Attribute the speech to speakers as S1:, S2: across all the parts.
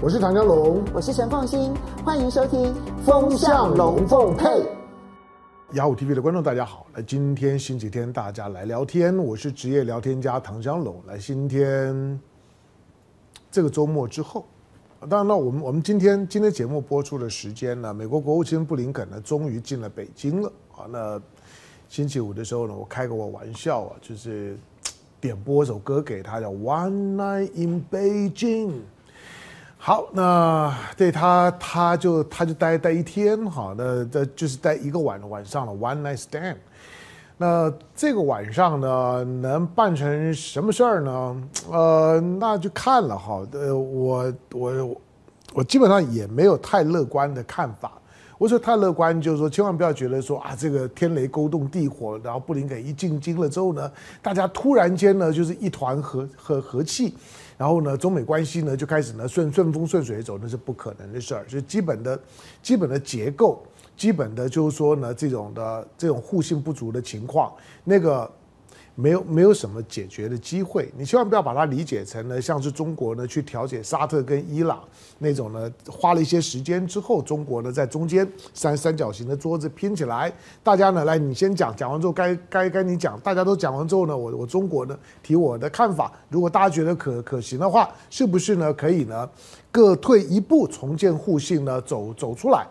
S1: 我是唐江龙，
S2: 我是陈凤新，欢迎收听《风向龙凤配》。
S1: 雅虎 TV 的观众大家好，来，今天星期天，大家来聊天。我是职业聊天家唐江龙。来，今天这个周末之后，当然了，我们我们今天今天节目播出的时间呢，美国国务卿布林肯呢，终于进了北京了啊。那星期五的时候呢，我开个我玩笑啊，就是点播一首歌给他，叫《One Night in Beijing》。好，那对他，他就他就待待一天，哈，那这就是待一个晚晚上了，one night stand。那这个晚上呢，能办成什么事儿呢？呃，那就看了哈，呃，我我我基本上也没有太乐观的看法。我说太乐观，就是说千万不要觉得说啊，这个天雷勾动地火，然后布林肯一进京了之后呢，大家突然间呢就是一团和和和气。然后呢，中美关系呢就开始呢顺顺风顺水走，那是不可能的事儿。就基本的、基本的结构，基本的就是说呢，这种的这种互信不足的情况，那个。没有没有什么解决的机会，你千万不要把它理解成呢，像是中国呢去调解沙特跟伊朗那种呢，花了一些时间之后，中国呢在中间三三角形的桌子拼起来，大家呢来你先讲，讲完之后该该该你讲，大家都讲完之后呢，我我中国呢提我的看法，如果大家觉得可可行的话，是不是呢可以呢各退一步，重建互信呢走走出来？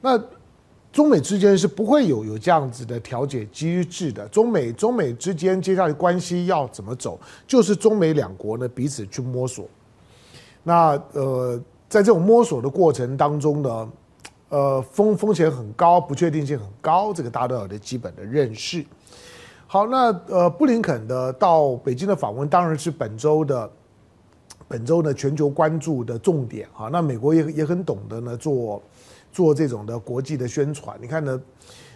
S1: 那。中美之间是不会有有这样子的调解机制的。中美中美之间接下来关系要怎么走，就是中美两国呢彼此去摸索。那呃，在这种摸索的过程当中呢，呃，风风险很高，不确定性很高，这个大家都有的基本的认识。好，那呃，布林肯的到北京的访问当然是本周的本周呢全球关注的重点啊。那美国也也很懂得呢做。做这种的国际的宣传，你看呢？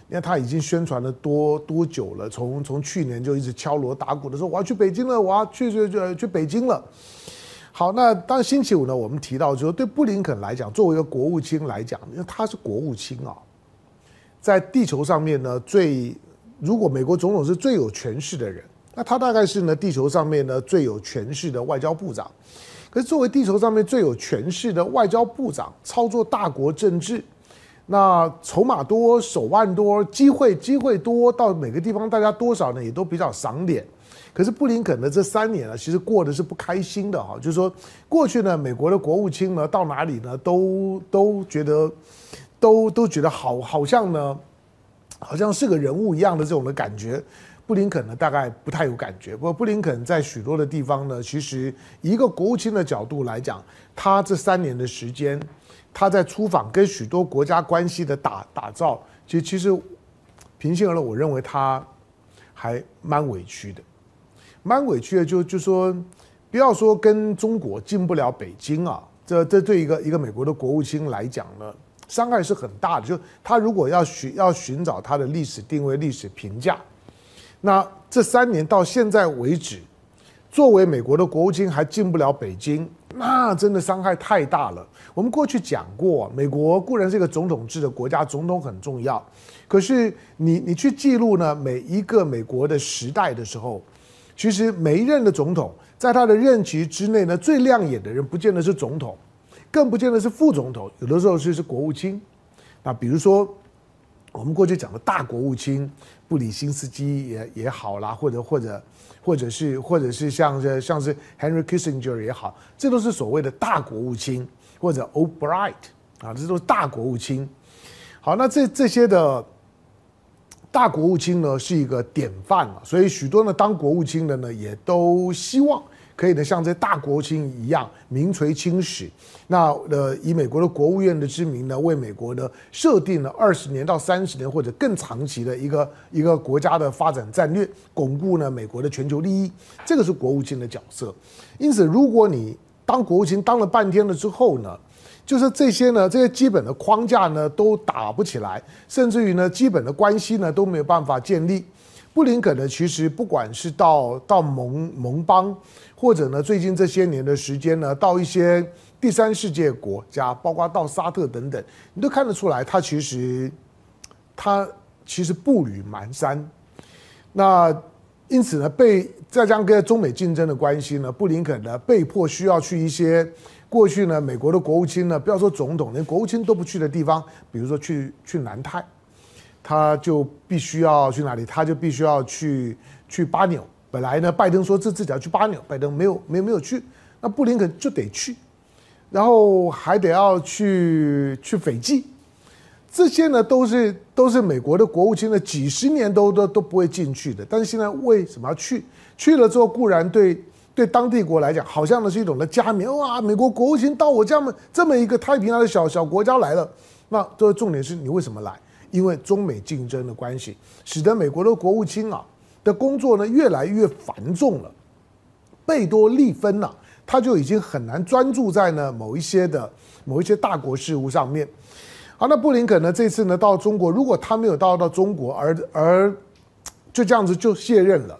S1: 你看他已经宣传了多多久了？从从去年就一直敲锣打鼓的说我要去北京了，我要去去去去北京了。好，那当星期五呢，我们提到说，对布林肯来讲，作为一个国务卿来讲，因为他是国务卿啊，在地球上面呢，最如果美国总统是最有权势的人，那他大概是呢地球上面呢最有权势的外交部长。可是作为地球上面最有权势的外交部长，操作大国政治，那筹码多、手腕多、机会机会多，到每个地方大家多少呢也都比较赏脸。可是布林肯呢这三年呢，其实过得是不开心的哈，就是说过去呢，美国的国务卿呢到哪里呢都都觉得都都觉得好好像呢，好像是个人物一样的这种的感觉。布林肯呢，大概不太有感觉。不过，布林肯在许多的地方呢，其实一个国务卿的角度来讲，他这三年的时间，他在出访跟许多国家关系的打打造，其实其实平心而论，我认为他还蛮委屈的，蛮委屈的就。就就说，不要说跟中国进不了北京啊，这这对一个一个美国的国务卿来讲呢，伤害是很大的。就他如果要寻要寻找他的历史定位、历史评价。那这三年到现在为止，作为美国的国务卿还进不了北京，那真的伤害太大了。我们过去讲过，美国固然是一个总统制的国家，总统很重要。可是你你去记录呢，每一个美国的时代的时候，其实每一任的总统在他的任期之内呢，最亮眼的人不见得是总统，更不见得是副总统，有的时候是是国务卿。那比如说。我们过去讲的大国务卿，布里辛斯基也也好啦，或者或者或者是或者是像是像是 Henry Kissinger 也好，这都是所谓的大国务卿，或者 Albright 啊，这都是大国务卿。好，那这这些的大国务卿呢，是一个典范啊，所以许多呢当国务卿的呢，也都希望。可以呢，像这大国情一样名垂青史。那呃，以美国的国务院的之名呢，为美国呢设定了二十年到三十年或者更长期的一个一个国家的发展战略，巩固呢美国的全球利益。这个是国务卿的角色。因此，如果你当国务卿当了半天了之后呢，就是这些呢这些基本的框架呢都打不起来，甚至于呢基本的关系呢都没有办法建立。布林肯呢，其实不管是到到盟盟邦，或者呢，最近这些年的时间呢，到一些第三世界国家，包括到沙特等等，你都看得出来，他其实他其实步履蹒跚。那因此呢，被再加上跟中美竞争的关系呢，布林肯呢被迫需要去一些过去呢，美国的国务卿呢，不要说总统，连国务卿都不去的地方，比如说去去南太，他就必须要去哪里？他就必须要去去巴纽。本来呢，拜登说这自己要去巴纽，拜登没有没有没有去，那布林肯就得去，然后还得要去去斐济，这些呢都是都是美国的国务卿呢，几十年都都都不会进去的，但是现在为什么要去？去了之后固然对。对当地国来讲，好像呢是一种的加冕哇！美国国务卿到我这么这么一个太平洋的小小国家来了，那这个重点是你为什么来？因为中美竞争的关系，使得美国的国务卿啊的工作呢越来越繁重了，贝多利分呐、他就已经很难专注在呢某一些的某一些大国事务上面。好，那布林肯呢这次呢到中国，如果他没有到到中国，而而就这样子就卸任了。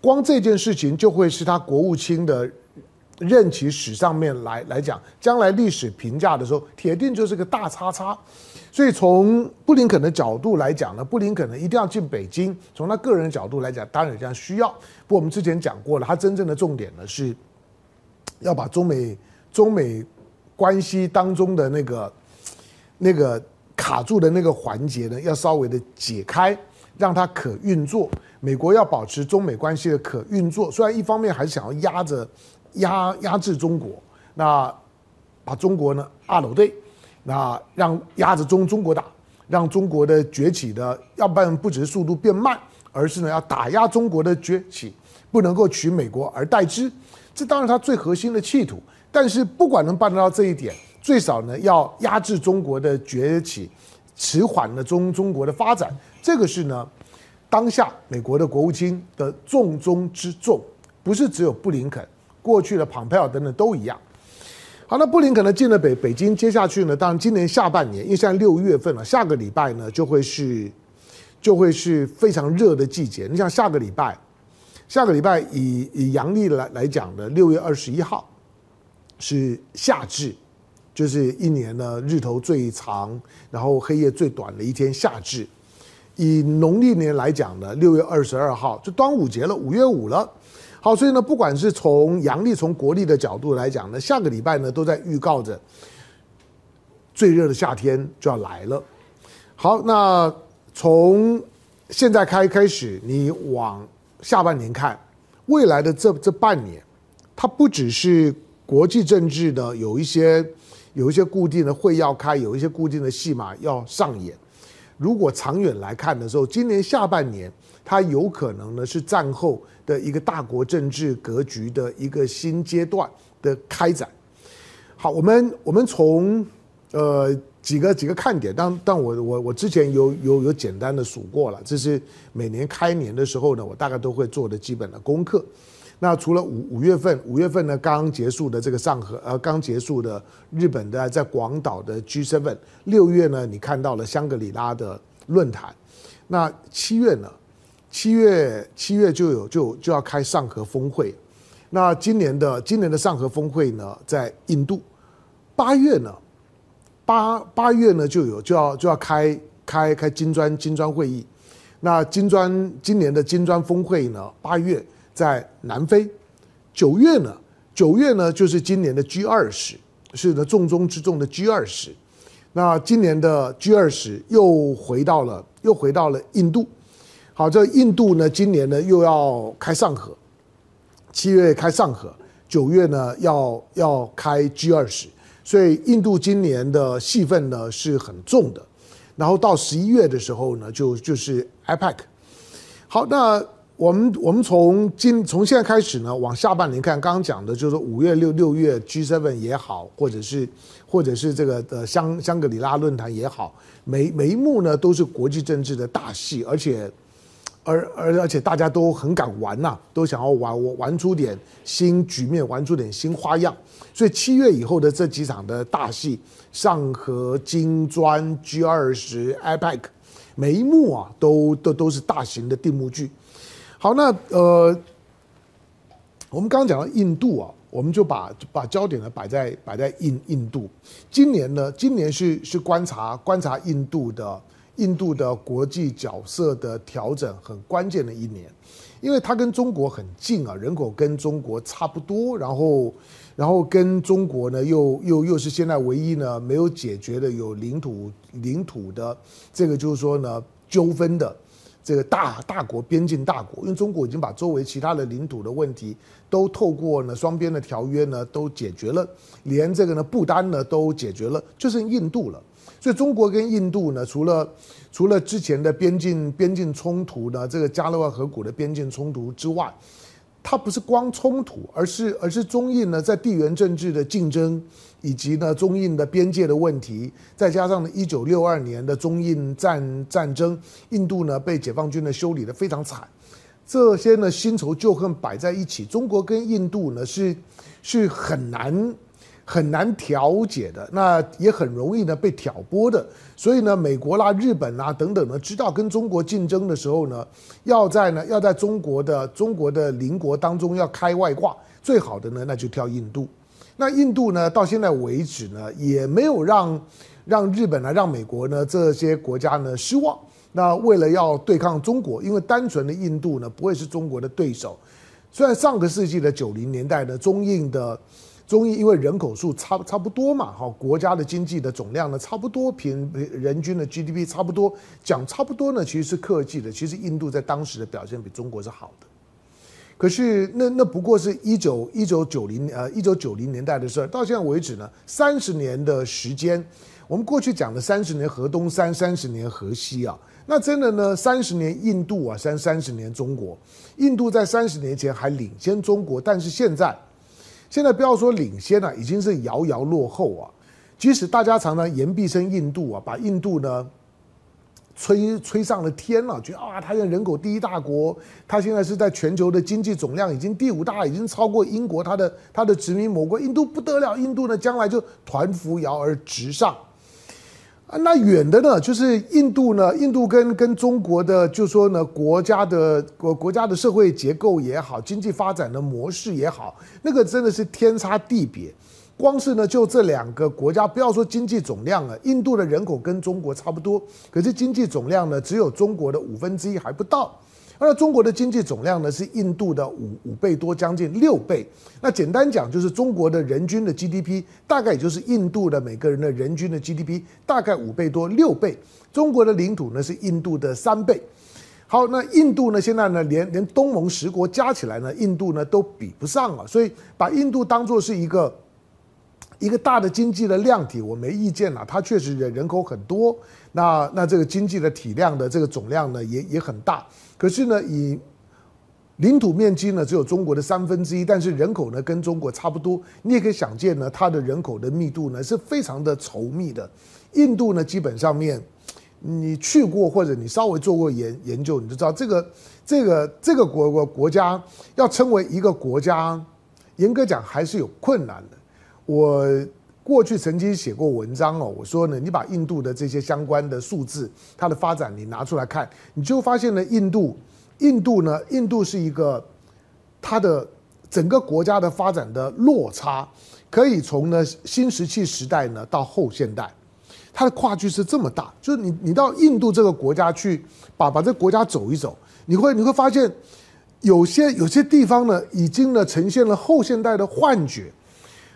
S1: 光这件事情就会是他国务卿的任期史上面来来讲，将来历史评价的时候，铁定就是个大叉叉。所以从布林肯的角度来讲呢，布林肯呢一定要进北京。从他个人的角度来讲，当然这样需要。不过我们之前讲过了，他真正的重点呢是要把中美中美关系当中的那个那个卡住的那个环节呢，要稍微的解开，让它可运作。美国要保持中美关系的可运作，虽然一方面还是想要压着压压制中国，那把中国呢二楼对，那让压着中中国打，让中国的崛起的，要不然不只是速度变慢，而是呢要打压中国的崛起，不能够取美国而代之，这当然他最核心的企图。但是不管能办得到这一点，最少呢要压制中国的崛起，迟缓了中中国的发展，这个是呢。当下美国的国务卿的重中之重，不是只有布林肯，过去的庞佩奥等等都一样。好，那布林肯呢进了北北京，接下去呢，当然今年下半年，因为现在六月份了，下个礼拜呢就会是就会是非常热的季节。你像下个礼拜，下个礼拜以以阳历来来讲的六月二十一号是夏至，就是一年呢日头最长，然后黑夜最短的一天夏至。以农历年来讲呢，六月二十二号就端午节了，五月五了。好，所以呢，不管是从阳历、从国历的角度来讲呢，下个礼拜呢都在预告着最热的夏天就要来了。好，那从现在开开始，你往下半年看，未来的这这半年，它不只是国际政治的有一些有一些固定的会要开，有一些固定的戏码要上演。如果长远来看的时候，今年下半年它有可能呢是战后的一个大国政治格局的一个新阶段的开展。好，我们我们从呃几个几个看点，但但我我我之前有有有简单的数过了，这是每年开年的时候呢，我大概都会做的基本的功课。那除了五五月份，五月份呢刚结束的这个上合，呃，刚结束的日本的在广岛的 G7，六月呢你看到了香格里拉的论坛，那七月呢，七月七月就有就就要开上合峰会，那今年的今年的上合峰会呢在印度，八月呢，八八月呢就有就要就要开开开金砖金砖会议，那金砖今年的金砖峰会呢？八月。在南非，九月呢，九月呢就是今年的 G 二十，是呢重中之重的 G 二十。那今年的 G 二十又回到了又回到了印度。好，这印度呢今年呢又要开上合，七月开上合，九月呢要要开 G 二十，所以印度今年的戏份呢是很重的。然后到十一月的时候呢，就就是 APEC。好，那。我们我们从今从现在开始呢，往下半年看，刚刚讲的就是五月六六月 G seven 也好，或者是或者是这个的香香格里拉论坛也好，每每一幕呢都是国际政治的大戏，而且而而而且大家都很敢玩呐、都想要玩玩出点新局面，玩出点新花样。所以七月以后的这几场的大戏，上合、金砖、G 二十、APEC，每一幕啊都都都是大型的定目剧。好，那呃，我们刚刚讲到印度啊，我们就把把焦点呢摆在摆在印印度。今年呢，今年是是观察观察印度的印度的国际角色的调整很关键的一年，因为它跟中国很近啊，人口跟中国差不多，然后然后跟中国呢又又又是现在唯一呢没有解决的有领土领土的这个就是说呢纠纷的这个大大国边境大国，因为中国已经把周围其他的领土的问题都透过呢双边的条约呢都解决了，连这个呢不丹呢都解决了，就剩印度了。所以中国跟印度呢，除了除了之前的边境边境冲突呢，这个加勒万河谷的边境冲突之外，它不是光冲突，而是而是中印呢在地缘政治的竞争，以及呢中印的边界的问题，再加上呢一九六二年的中印战战争，印度呢被解放军呢修理得非常惨，这些呢新仇旧恨摆在一起，中国跟印度呢是是很难。很难调解的，那也很容易呢被挑拨的。所以呢，美国啦、日本啦等等呢，知道跟中国竞争的时候呢，要在呢要在中国的中国的邻国当中要开外挂，最好的呢那就挑印度。那印度呢到现在为止呢也没有让让日本呢、让美国呢这些国家呢失望。那为了要对抗中国，因为单纯的印度呢不会是中国的对手。虽然上个世纪的九零年代呢，中印的。中印因为人口数差差不多嘛，哈，国家的经济的总量呢差不多，平人均的 GDP 差不多，讲差不多呢，其实是客气的。其实印度在当时的表现比中国是好的，可是那那不过是一九一九九零呃一九九零年代的事儿，到现在为止呢，三十年的时间，我们过去讲的三十年河东，三三十年河西啊，那真的呢，三十年印度啊，三三十年中国，印度在三十年前还领先中国，但是现在。现在不要说领先了，啊，已经是遥遥落后啊！即使大家常常言必称印度啊，把印度呢吹吹上了天了，觉得啊，他现在人口第一大国，他现在是在全球的经济总量已经第五大，已经超过英国，他的他的殖民母国印度不得了，印度呢将来就团扶摇而直上。啊，那远的呢，就是印度呢，印度跟跟中国的，就说呢，国家的国国家的社会结构也好，经济发展的模式也好，那个真的是天差地别。光是呢，就这两个国家，不要说经济总量了，印度的人口跟中国差不多，可是经济总量呢，只有中国的五分之一还不到。那中国的经济总量呢，是印度的五五倍多，将近六倍。那简单讲，就是中国的人均的 GDP 大概也就是印度的每个人的人均的 GDP 大概五倍多六倍。中国的领土呢是印度的三倍。好，那印度呢现在呢连连东盟十国加起来呢，印度呢都比不上了。所以把印度当做是一个一个大的经济的量体，我没意见了。它确实人人口很多，那那这个经济的体量的这个总量呢也也很大。可是呢，以领土面积呢只有中国的三分之一，但是人口呢跟中国差不多。你也可以想见呢，它的人口的密度呢是非常的稠密的。印度呢基本上面，你去过或者你稍微做过研研究，你就知道这个这个这个国国国家要称为一个国家，严格讲还是有困难的。我过去曾经写过文章哦，我说呢，你把印度的这些相关的数字，它的发展你拿出来看，你就发现呢，印度，印度呢，印度是一个它的整个国家的发展的落差，可以从呢新石器时代呢到后现代，它的跨距是这么大，就是你你到印度这个国家去，把把这个国家走一走，你会你会发现，有些有些地方呢，已经呢呈现了后现代的幻觉。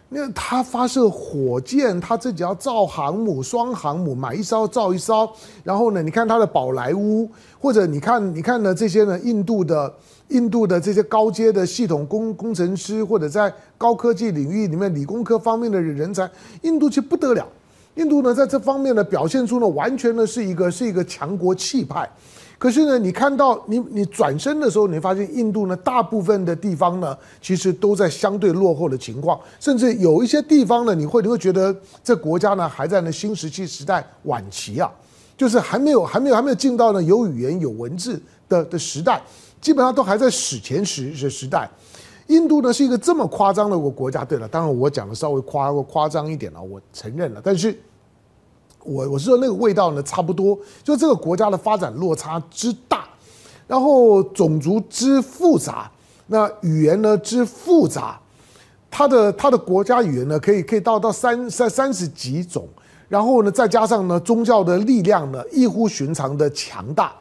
S1: 那他发射火箭，他自己要造航母、双航母，买一艘造一艘。然后呢，你看他的宝莱坞，或者你看，你看呢这些呢，印度的印度的这些高阶的系统工工程师，或者在高科技领域里面理工科方面的人才，印度其实不得了。印度呢在这方面呢表现出呢，完全呢是一个是一个强国气派。可是呢，你看到你你转身的时候，你发现印度呢，大部分的地方呢，其实都在相对落后的情况，甚至有一些地方呢，你会你会觉得这国家呢还在那新石器时代晚期啊，就是还没有还没有还没有进到呢有语言有文字的的时代，基本上都还在史前时时时代。印度呢是一个这么夸张的一个国家。对了，当然我讲的稍微夸夸张一点了，我承认了，但是。我我是说那个味道呢，差不多，就这个国家的发展落差之大，然后种族之复杂，那语言呢之复杂，它的它的国家语言呢可以可以到到三三三十几种，然后呢再加上呢宗教的力量呢异乎寻常的强大，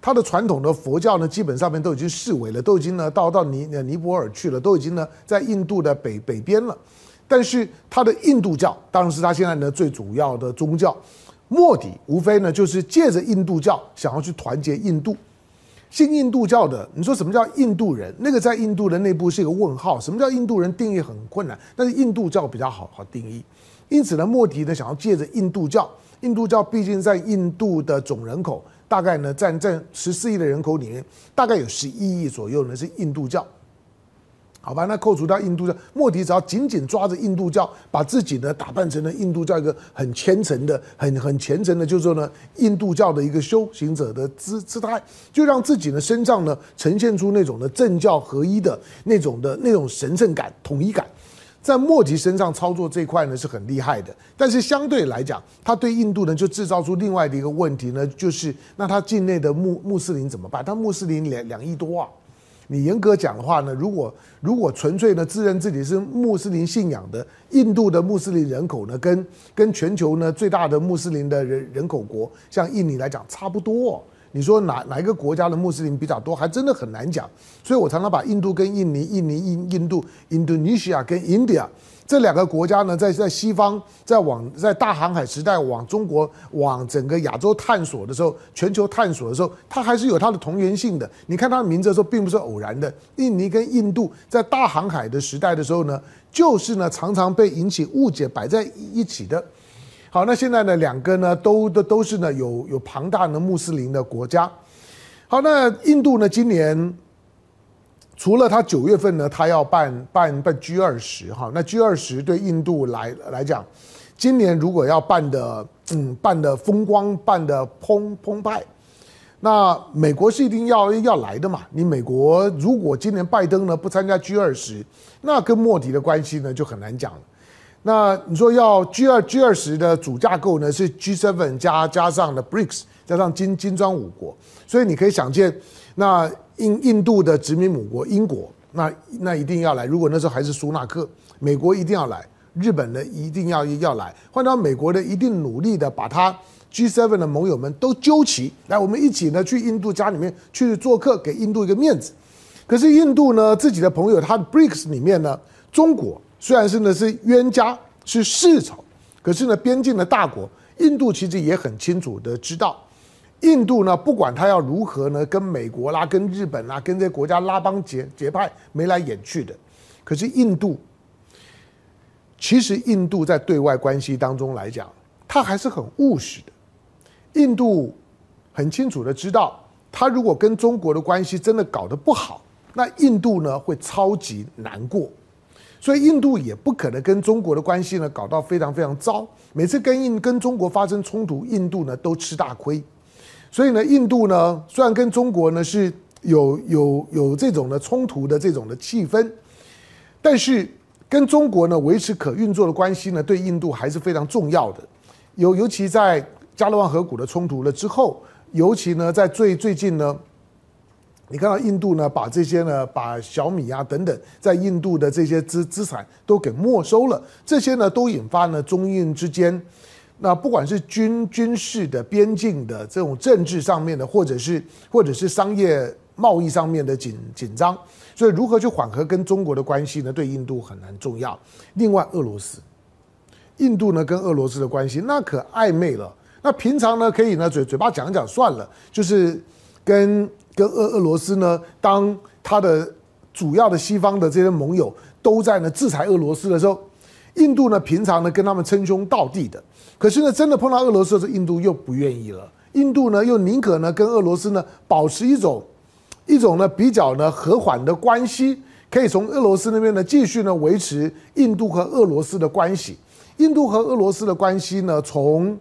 S1: 它的传统的佛教呢，基本上面都已经式微了，都已经呢到到尼尼泊尔去了，都已经呢在印度的北北边了。但是他的印度教，当然是他现在呢最主要的宗教。莫迪无非呢就是借着印度教想要去团结印度。信印度教的，你说什么叫印度人？那个在印度的内部是一个问号。什么叫印度人？定义很困难。但是印度教比较好好定义。因此呢，莫迪呢想要借着印度教，印度教毕竟在印度的总人口大概呢占占十四亿的人口里面，大概有十一亿左右呢是印度教。好吧，那扣除掉印度教，莫迪只要紧紧抓着印度教，把自己呢打扮成了印度教一个很虔诚的、很很虔诚的，就是说呢，印度教的一个修行者的姿姿态，就让自己呢身上呢呈现出那种的政教合一的那种的那种神圣感、统一感，在莫迪身上操作这一块呢是很厉害的。但是相对来讲，他对印度呢就制造出另外的一个问题呢，就是那他境内的穆穆斯林怎么办？他穆斯林两两亿多啊。你严格讲的话呢，如果如果纯粹呢自认自己是穆斯林信仰的印度的穆斯林人口呢，跟跟全球呢最大的穆斯林的人人口国，像印尼来讲差不多。你说哪哪一个国家的穆斯林比较多，还真的很难讲。所以我常常把印度跟印尼、印尼、印印度、Indonesia 跟 India。这两个国家呢，在在西方，在往在大航海时代往中国、往整个亚洲探索的时候，全球探索的时候，它还是有它的同源性的。你看它的名字的时候，并不是偶然的。印尼跟印度在大航海的时代的时候呢，就是呢常常被引起误解，摆在一起的。好，那现在呢，两个呢都都都是呢有有庞大的穆斯林的国家。好，那印度呢今年。除了他九月份呢，他要办办办 G 二十哈，那 G 二十对印度来来讲，今年如果要办的嗯办的风光，办的澎澎湃，那美国是一定要要来的嘛。你美国如果今年拜登呢不参加 G 二十，那跟莫迪的关系呢就很难讲了。那你说要 G 二 G 二十的主架构呢是 G seven 加加上的 BRICS 加上金金砖五国，所以你可以想见那。印印度的殖民母国英国，那那一定要来。如果那时候还是苏纳克，美国一定要来，日本呢一定要要来。换到美国呢，一定努力的把他 G7 的盟友们都揪齐，来，我们一起呢去印度家里面去做客，给印度一个面子。可是印度呢自己的朋友，他的 BRICS 里面呢，中国虽然是呢是冤家是世仇，可是呢边境的大国，印度其实也很清楚的知道。印度呢，不管他要如何呢，跟美国啦、跟日本啦、跟这些国家拉帮结结派，眉来眼去的。可是印度，其实印度在对外关系当中来讲，他还是很务实的。印度很清楚的知道，他如果跟中国的关系真的搞得不好，那印度呢会超级难过。所以印度也不可能跟中国的关系呢搞到非常非常糟。每次跟印跟中国发生冲突，印度呢都吃大亏。所以呢，印度呢，虽然跟中国呢是有有有这种的冲突的这种的气氛，但是跟中国呢维持可运作的关系呢，对印度还是非常重要的。尤尤其在加勒万河谷的冲突了之后，尤其呢在最最近呢，你看到印度呢把这些呢把小米啊等等在印度的这些资资产都给没收了，这些呢都引发呢中印之间。那不管是军军事的、边境的这种政治上面的，或者是或者是商业贸易上面的紧紧张，所以如何去缓和跟中国的关系呢？对印度很难重要。另外，俄罗斯，印度呢跟俄罗斯的关系那可暧昧了。那平常呢可以呢嘴嘴巴讲讲算了，就是跟跟俄俄罗斯呢，当他的主要的西方的这些盟友都在呢制裁俄罗斯的时候，印度呢平常呢跟他们称兄道弟的。可是呢，真的碰到俄罗斯的时候，印度又不愿意了。印度呢，又宁可呢跟俄罗斯呢保持一种一种呢比较呢和缓的关系，可以从俄罗斯那边呢继续呢维持印度和俄罗斯的关系。印度和俄罗斯的关系呢，从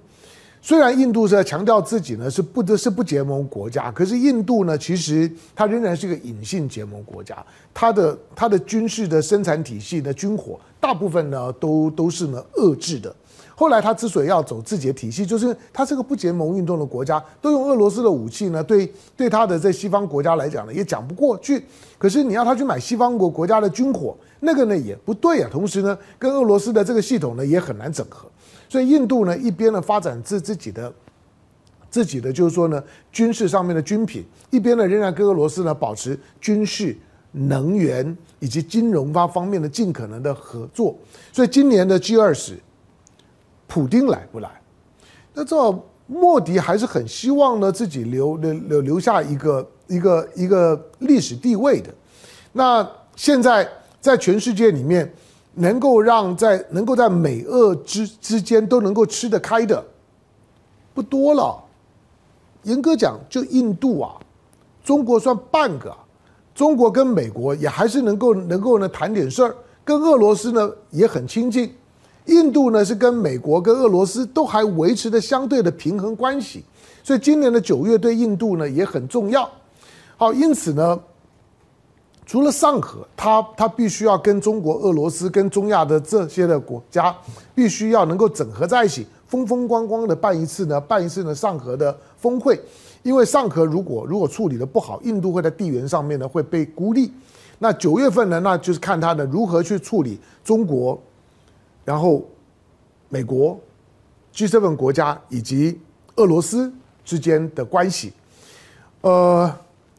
S1: 虽然印度是在强调自己呢是不得是不结盟国家，可是印度呢其实它仍然是一个隐性结盟国家。它的它的军事的生产体系的军火大部分呢都都是呢遏制的。后来他之所以要走自己的体系，就是他是个不结盟运动的国家，都用俄罗斯的武器呢，对对他的在西方国家来讲呢，也讲不过去。可是你要他去买西方国国家的军火，那个呢也不对啊。同时呢，跟俄罗斯的这个系统呢也很难整合。所以印度呢一边呢发展自自己的。自己的就是说呢军事上面的军品，一边呢仍然跟俄罗斯呢保持军事、能源以及金融方方面的尽可能的合作。所以今年的 G 二十，普丁来不来？那这莫迪还是很希望呢自己留留留留下一个一个一个历史地位的。那现在在全世界里面，能够让在能够在美俄之之间都能够吃得开的不多了。严格讲，就印度啊，中国算半个。中国跟美国也还是能够能够呢谈点事儿，跟俄罗斯呢也很亲近。印度呢是跟美国跟俄罗斯都还维持着相对的平衡关系，所以今年的九月对印度呢也很重要。好，因此呢。除了上合，他他必须要跟中国、俄罗斯、跟中亚的这些的国家，必须要能够整合在一起，风风光光的办一次呢，办一次呢上合的峰会。因为上合如果如果处理的不好，印度会在地缘上面呢会被孤立。那九月份呢，那就是看他呢如何去处理中国，然后美国 G7 国家以及俄罗斯之间的关系，呃。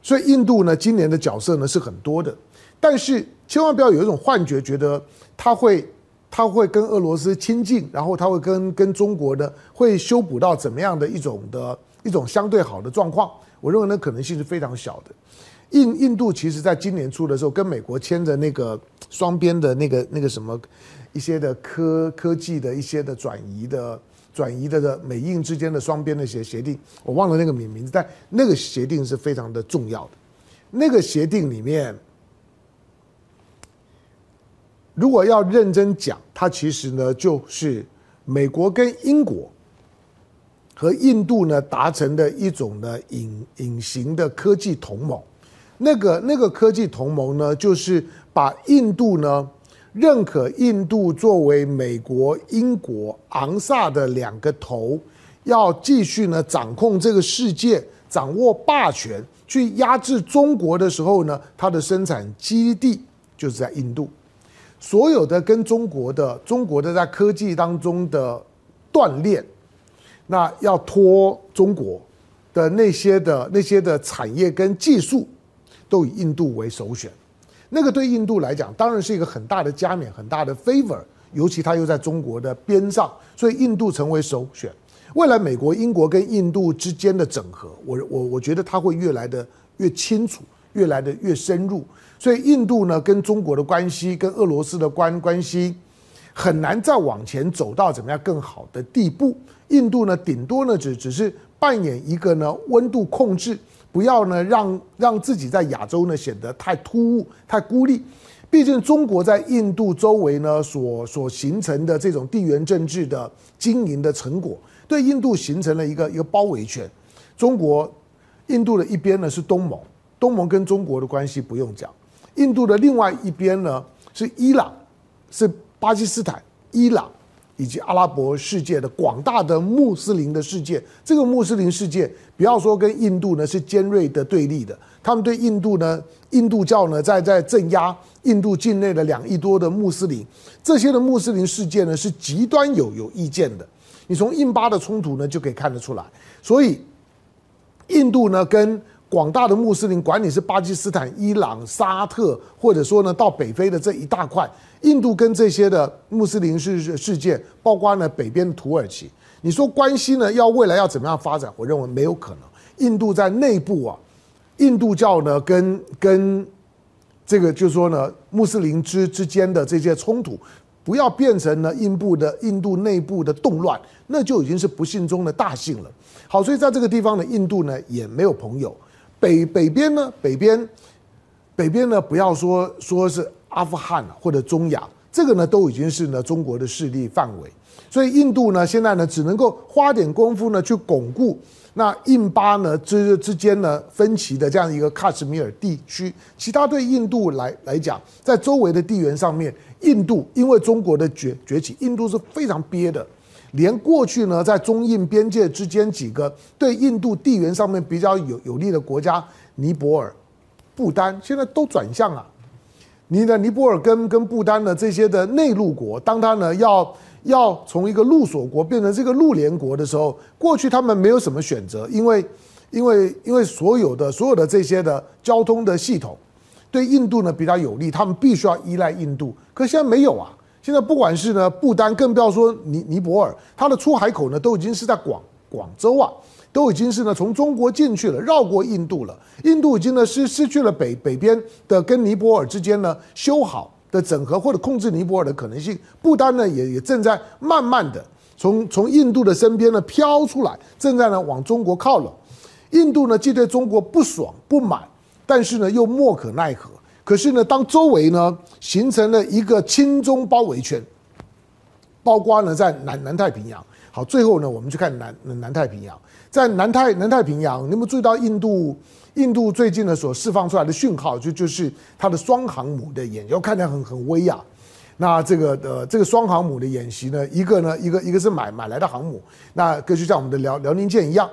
S1: 所以印度呢，今年的角色呢是很多的，但是千万不要有一种幻觉，觉得他会他会跟俄罗斯亲近，然后他会跟跟中国的会修补到怎么样的一种的一种相对好的状况。我认为呢可能性是非常小的。印印度其实在今年初的时候跟美国签的那个双边的那个那个什么一些的科科技的一些的转移的。转移的的美印之间的双边的协协定，我忘了那个名名字，但那个协定是非常的重要的。那个协定里面，如果要认真讲，它其实呢就是美国跟英国和印度呢达成的一种呢隐隐形的科技同盟。那个那个科技同盟呢，就是把印度呢。认可印度作为美国、英国、昂萨的两个头，要继续呢掌控这个世界，掌握霸权，去压制中国的时候呢，它的生产基地就是在印度。所有的跟中国的、中国的在科技当中的锻炼，那要脱中国的那些的那些的产业跟技术，都以印度为首选。那个对印度来讲，当然是一个很大的加冕，很大的 favor，尤其它又在中国的边上，所以印度成为首选。未来美国、英国跟印度之间的整合，我我我觉得它会越来的越清楚，越来的越深入。所以印度呢，跟中国的关系，跟俄罗斯的关关系，很难再往前走到怎么样更好的地步。印度呢，顶多呢只只是扮演一个呢温度控制。不要呢，让让自己在亚洲呢显得太突兀、太孤立。毕竟中国在印度周围呢所所形成的这种地缘政治的经营的成果，对印度形成了一个一个包围圈。中国、印度的一边呢是东盟，东盟跟中国的关系不用讲。印度的另外一边呢是伊朗，是巴基斯坦、伊朗。以及阿拉伯世界的广大的穆斯林的世界，这个穆斯林世界不要说跟印度呢是尖锐的对立的，他们对印度呢，印度教呢在在镇压印度境内的两亿多的穆斯林，这些的穆斯林世界呢是极端有有意见的，你从印巴的冲突呢就可以看得出来，所以印度呢跟广大的穆斯林，管你是巴基斯坦、伊朗、沙特，或者说呢到北非的这一大块。印度跟这些的穆斯林世世界，包括呢北边土耳其，你说关系呢要未来要怎么样发展？我认为没有可能。印度在内部啊，印度教呢跟跟这个就是说呢穆斯林之之间的这些冲突，不要变成呢印度的印度内部的动乱，那就已经是不幸中的大幸了。好，所以在这个地方呢，印度呢也没有朋友。北北边呢，北边北边呢，不要说说是。阿富汗或者中亚，这个呢都已经是呢中国的势力范围，所以印度呢现在呢只能够花点功夫呢去巩固那印巴呢之之间呢分歧的这样一个喀什米尔地区，其他对印度来来讲，在周围的地缘上面，印度因为中国的崛崛起，印度是非常憋的，连过去呢在中印边界之间几个对印度地缘上面比较有有利的国家，尼泊尔、不丹，现在都转向了。你的尼泊尔跟跟不丹的这些的内陆国，当他呢要要从一个陆锁国变成这个陆联国的时候，过去他们没有什么选择，因为因为因为所有的所有的这些的交通的系统对印度呢比较有利，他们必须要依赖印度。可现在没有啊，现在不管是呢不丹，更不要说尼尼泊尔，它的出海口呢都已经是在广广州啊。都已经是呢从中国进去了，绕过印度了。印度已经呢失失去了北北边的跟尼泊尔之间呢修好的整合或者控制尼泊尔的可能性。不丹呢也也正在慢慢的从从印度的身边呢飘出来，正在呢往中国靠拢。印度呢既对中国不爽不满，但是呢又莫可奈何。可是呢当周围呢形成了一个轻中包围圈，包括呢在南南太平洋。好，最后呢我们去看南南太平洋。在南太南太平洋，你有没有注意到印度？印度最近呢所释放出来的讯号，就就是它的双航母的演习，看起来很很威啊。那这个呃，这个双航母的演习呢，一个呢，一个一个是买买来的航母，那个就像我们的辽辽宁舰一样，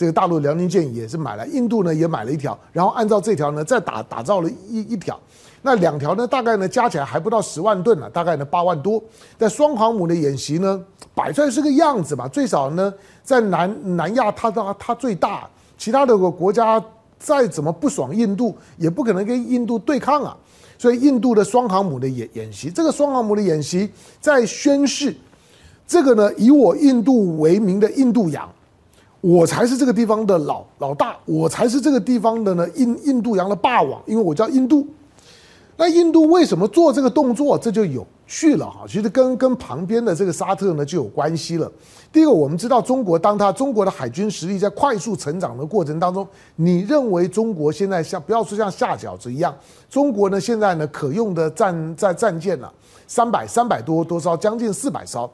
S1: 这个大陆辽宁舰也是买来，印度呢也买了一条，然后按照这条呢再打打造了一一条，那两条呢大概呢加起来还不到十万吨呢，大概呢八万多。但双航母的演习呢，摆出来是个样子嘛，最少呢。在南南亚，它它它最大，其他的国家再怎么不爽印度，也不可能跟印度对抗啊。所以印度的双航母的演演习，这个双航母的演习在宣誓，这个呢以我印度为名的印度洋，我才是这个地方的老老大，我才是这个地方的呢印印度洋的霸王，因为我叫印度。那印度为什么做这个动作？这就有趣了哈。其实跟跟旁边的这个沙特呢就有关系了。第一个，我们知道中国，当它中国的海军实力在快速成长的过程当中，你认为中国现在像不要说像下饺子一样，中国呢现在呢可用的战战战舰呢三百三百多多艘，将近四百艘，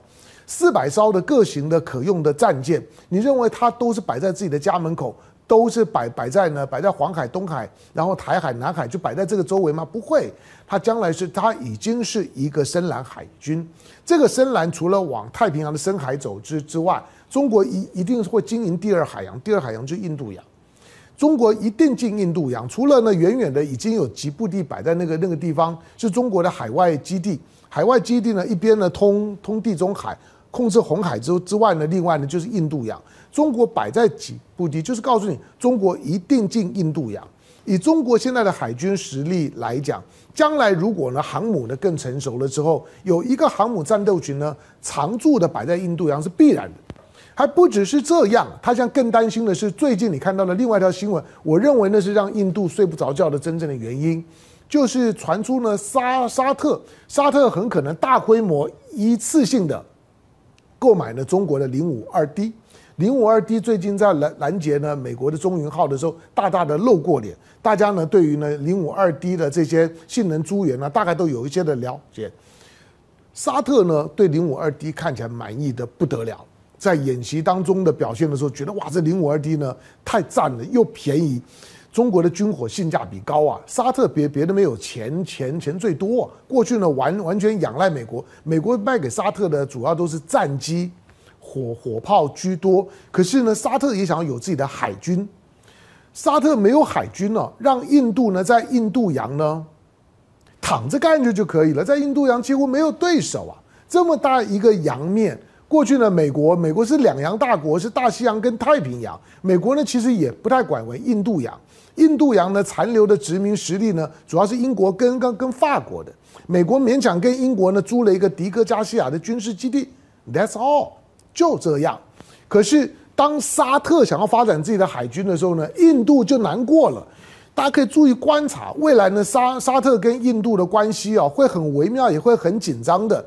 S1: 四百艘的各型的可用的战舰，你认为它都是摆在自己的家门口？都是摆摆在呢，摆在黄海、东海，然后台海、南海，就摆在这个周围吗？不会，它将来是它已经是一个深蓝海军。这个深蓝除了往太平洋的深海走之之外，中国一一定是会经营第二海洋，第二海洋就是印度洋。中国一定进印度洋，除了呢远远的已经有几部地摆在那个那个地方，是中国的海外基地。海外基地呢一边呢通通地中海，控制红海之之外呢，另外呢就是印度洋。中国摆在几步地，就是告诉你，中国一定进印度洋。以中国现在的海军实力来讲，将来如果呢航母呢更成熟了之后，有一个航母战斗群呢常驻的摆在印度洋是必然的。还不只是这样，他现在更担心的是，最近你看到的另外一条新闻，我认为那是让印度睡不着觉的真正的原因，就是传出呢沙沙特沙特很可能大规模一次性的购买了中国的零五二 D。零五二 D 最近在拦拦截呢美国的中云号的时候，大大的露过脸。大家呢对于呢零五二 D 的这些性能资源呢，大概都有一些的了解。沙特呢对零五二 D 看起来满意的不得了，在演习当中的表现的时候，觉得哇，这零五二 D 呢太赞了，又便宜，中国的军火性价比高啊。沙特别别的没有钱钱钱最多，过去呢完完全仰赖美国，美国卖给沙特的主要都是战机。火火炮居多，可是呢，沙特也想要有自己的海军。沙特没有海军了，让印度呢在印度洋呢躺着干着就可以了，在印度洋几乎没有对手啊。这么大一个洋面，过去呢，美国美国是两洋大国，是大西洋跟太平洋。美国呢其实也不太管为印度洋，印度洋呢残留的殖民实力呢，主要是英国跟跟跟法国的。美国勉强跟英国呢租了一个迪戈加西亚的军事基地，That's all。就这样，可是当沙特想要发展自己的海军的时候呢，印度就难过了。大家可以注意观察，未来呢，沙沙特跟印度的关系啊，会很微妙，也会很紧张的。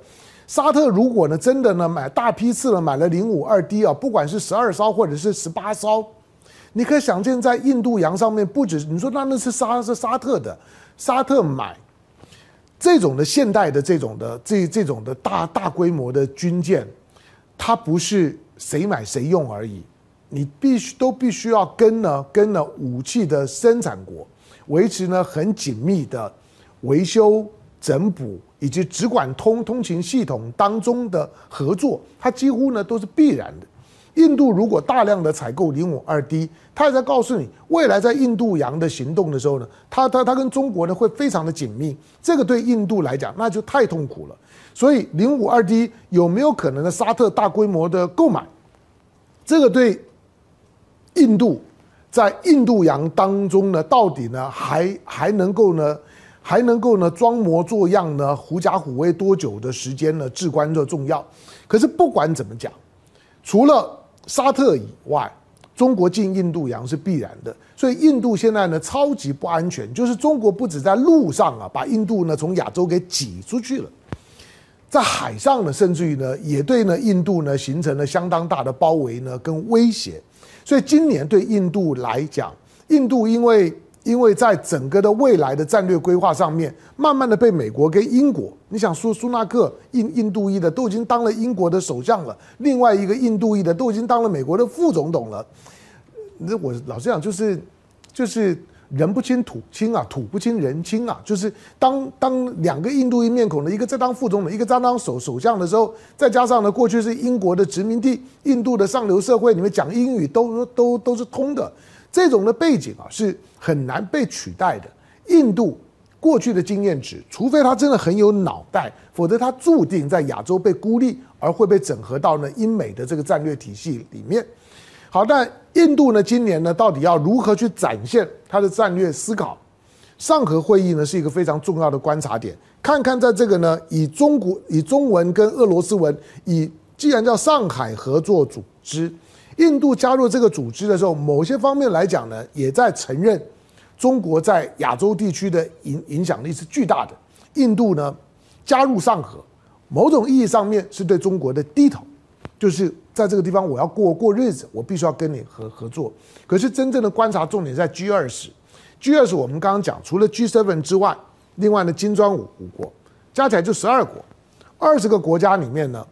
S1: 沙特如果呢，真的呢，买大批次的买了零五二 D 啊，不管是十二艘或者是十八艘，你可以想见，在印度洋上面，不止你说那那是沙是沙特的，沙特买这种的现代的这种的这这种的大大规模的军舰。它不是谁买谁用而已，你必须都必须要跟呢跟呢武器的生产国维持呢很紧密的维修整补以及只管通通勤系统当中的合作，它几乎呢都是必然的。印度如果大量的采购零五二 D，他也在告诉你，未来在印度洋的行动的时候呢，他他他跟中国呢会非常的紧密，这个对印度来讲那就太痛苦了。所以零五二 D 有没有可能的沙特大规模的购买？这个对印度在印度洋当中呢，到底呢还还能够呢还能够呢装模作样呢狐假虎威多久的时间呢至关的重要。可是不管怎么讲，除了沙特以外，中国进印度洋是必然的。所以印度现在呢超级不安全，就是中国不止在路上啊把印度呢从亚洲给挤出去了。在海上呢，甚至于呢，也对呢印度呢形成了相当大的包围呢跟威胁。所以今年对印度来讲，印度因为因为在整个的未来的战略规划上面，慢慢的被美国跟英国，你想说苏纳克印印度裔的都已经当了英国的首相了，另外一个印度裔的都已经当了美国的副总统了。那我老实讲，就是就是。人不亲土亲啊，土不亲人亲啊，就是当当两个印度裔面孔的一个在当副总统，一个在当首首相的时候，再加上呢，过去是英国的殖民地，印度的上流社会，你们讲英语都都都是通的，这种的背景啊是很难被取代的。印度过去的经验值，除非他真的很有脑袋，否则他注定在亚洲被孤立，而会被整合到呢英美的这个战略体系里面。好，但印度呢，今年呢，到底要如何去展现它的战略思考？上合会议呢，是一个非常重要的观察点。看看在这个呢，以中国以中文跟俄罗斯文，以既然叫上海合作组织，印度加入这个组织的时候，某些方面来讲呢，也在承认中国在亚洲地区的影影响力是巨大的。印度呢，加入上合，某种意义上面是对中国的低头。就是在这个地方，我要过过日子，我必须要跟你合合作。可是真正的观察重点在 G 二十，G 二十我们刚刚讲，除了 G seven 之外，另外呢金砖五五国加起来就十二国，二十个国家里面呢，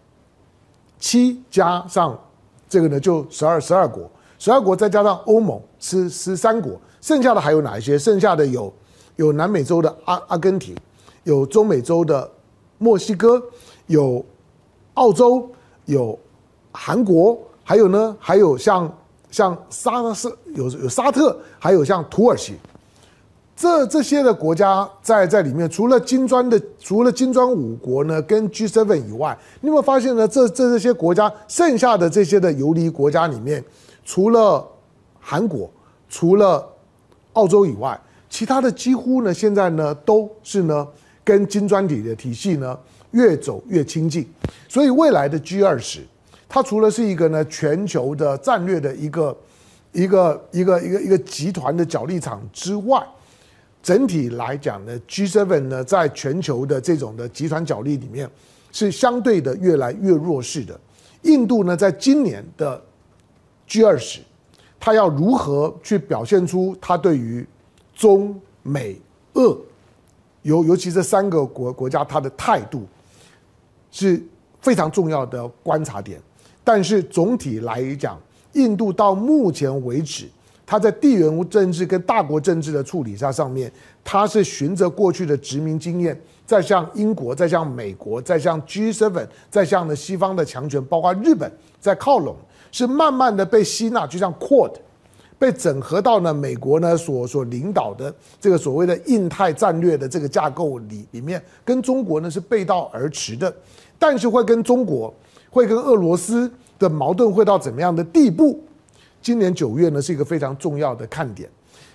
S1: 七加上这个呢就十二十二国，十二国再加上欧盟是十三国，剩下的还有哪一些？剩下的有有南美洲的阿阿根廷，有中美洲的墨西哥，有澳洲，有。韩国还有呢，还有像像沙斯有有沙特，还有像土耳其，这这些的国家在在里面，除了金砖的，除了金砖五国呢，跟 G7 以外，你有没有发现呢？这这这些国家剩下的这些的游离国家里面，除了韩国，除了澳洲以外，其他的几乎呢，现在呢都是呢跟金砖体的体系呢越走越亲近，所以未来的 G 二十。它除了是一个呢全球的战略的一个一个一个一个一个集团的角力场之外，整体来讲呢，G7 呢在全球的这种的集团角力里面是相对的越来越弱势的。印度呢在今年的 G20，它要如何去表现出它对于中美俄尤尤其这三个国国家它的态度是非常重要的观察点。但是总体来讲，印度到目前为止，他在地缘政治跟大国政治的处理上上面，他是循着过去的殖民经验，在向英国，在向美国，在向 G7，在向呢西方的强权，包括日本，在靠拢，是慢慢的被吸纳，就像 Quad，被整合到呢美国呢所所领导的这个所谓的印太战略的这个架构里里面，跟中国呢是背道而驰的，但是会跟中国。会跟俄罗斯的矛盾会到怎么样的地步？今年九月呢是一个非常重要的看点，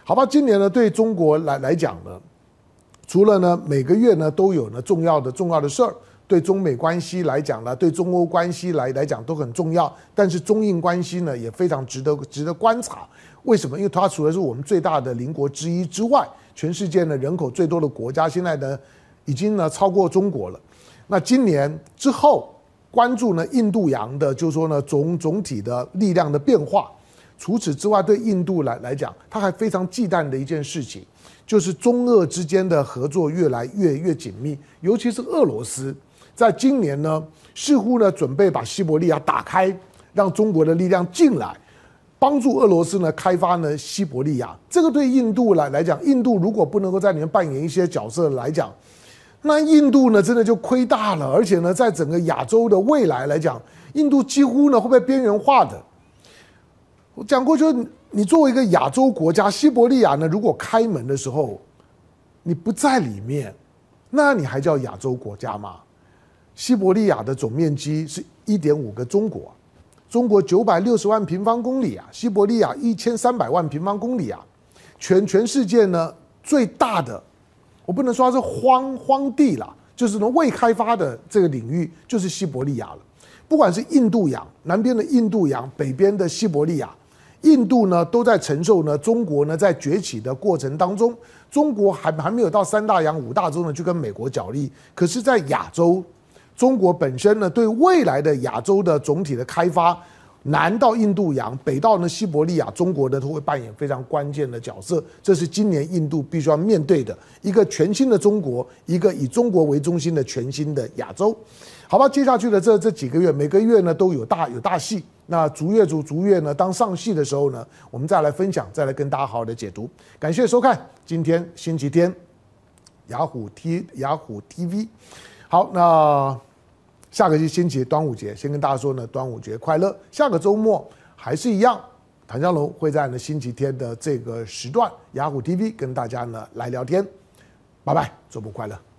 S1: 好吧？今年呢对中国来来讲呢，除了呢每个月呢都有呢重要的重要的事儿，对中美关系来讲呢，对中欧关系来来讲都很重要。但是中印关系呢也非常值得值得观察。为什么？因为它除了是我们最大的邻国之一之外，全世界呢人口最多的国家，现在呢已经呢超过中国了。那今年之后。关注呢，印度洋的，就是说呢，总总体的力量的变化。除此之外，对印度来来讲，他还非常忌惮的一件事情，就是中俄之间的合作越来越越紧密。尤其是俄罗斯，在今年呢，似乎呢准备把西伯利亚打开，让中国的力量进来，帮助俄罗斯呢开发呢西伯利亚。这个对印度来来讲，印度如果不能够在里面扮演一些角色来讲。那印度呢，真的就亏大了，而且呢，在整个亚洲的未来来讲，印度几乎呢会被边缘化的。我讲过，就是你作为一个亚洲国家，西伯利亚呢，如果开门的时候你不在里面，那你还叫亚洲国家吗？西伯利亚的总面积是一点五个中国，中国九百六十万平方公里啊，西伯利亚一千三百万平方公里啊，全全世界呢最大的，我不能说它是荒荒地啦，就是那未开发的这个领域，就是西伯利亚了。不管是印度洋南边的印度洋，北边的西伯利亚，印度呢都在承受呢中国呢在崛起的过程当中，中国还还没有到三大洋五大洲呢去跟美国角力，可是，在亚洲。中国本身呢，对未来的亚洲的总体的开发，南到印度洋，北到呢西伯利亚，中国呢都会扮演非常关键的角色。这是今年印度必须要面对的一个全新的中国，一个以中国为中心的全新的亚洲。好吧，接下去的这这几个月，每个月呢都有大有大戏。那逐月逐逐月呢，当上戏的时候呢，我们再来分享，再来跟大家好好的解读。感谢收看今天星期天雅虎 T 雅虎 TV。好，那下个星期端午节，先跟大家说呢，端午节快乐。下个周末还是一样，谭江龙会在呢星期天的这个时段，雅虎 TV 跟大家呢来聊天。拜拜，周末快乐。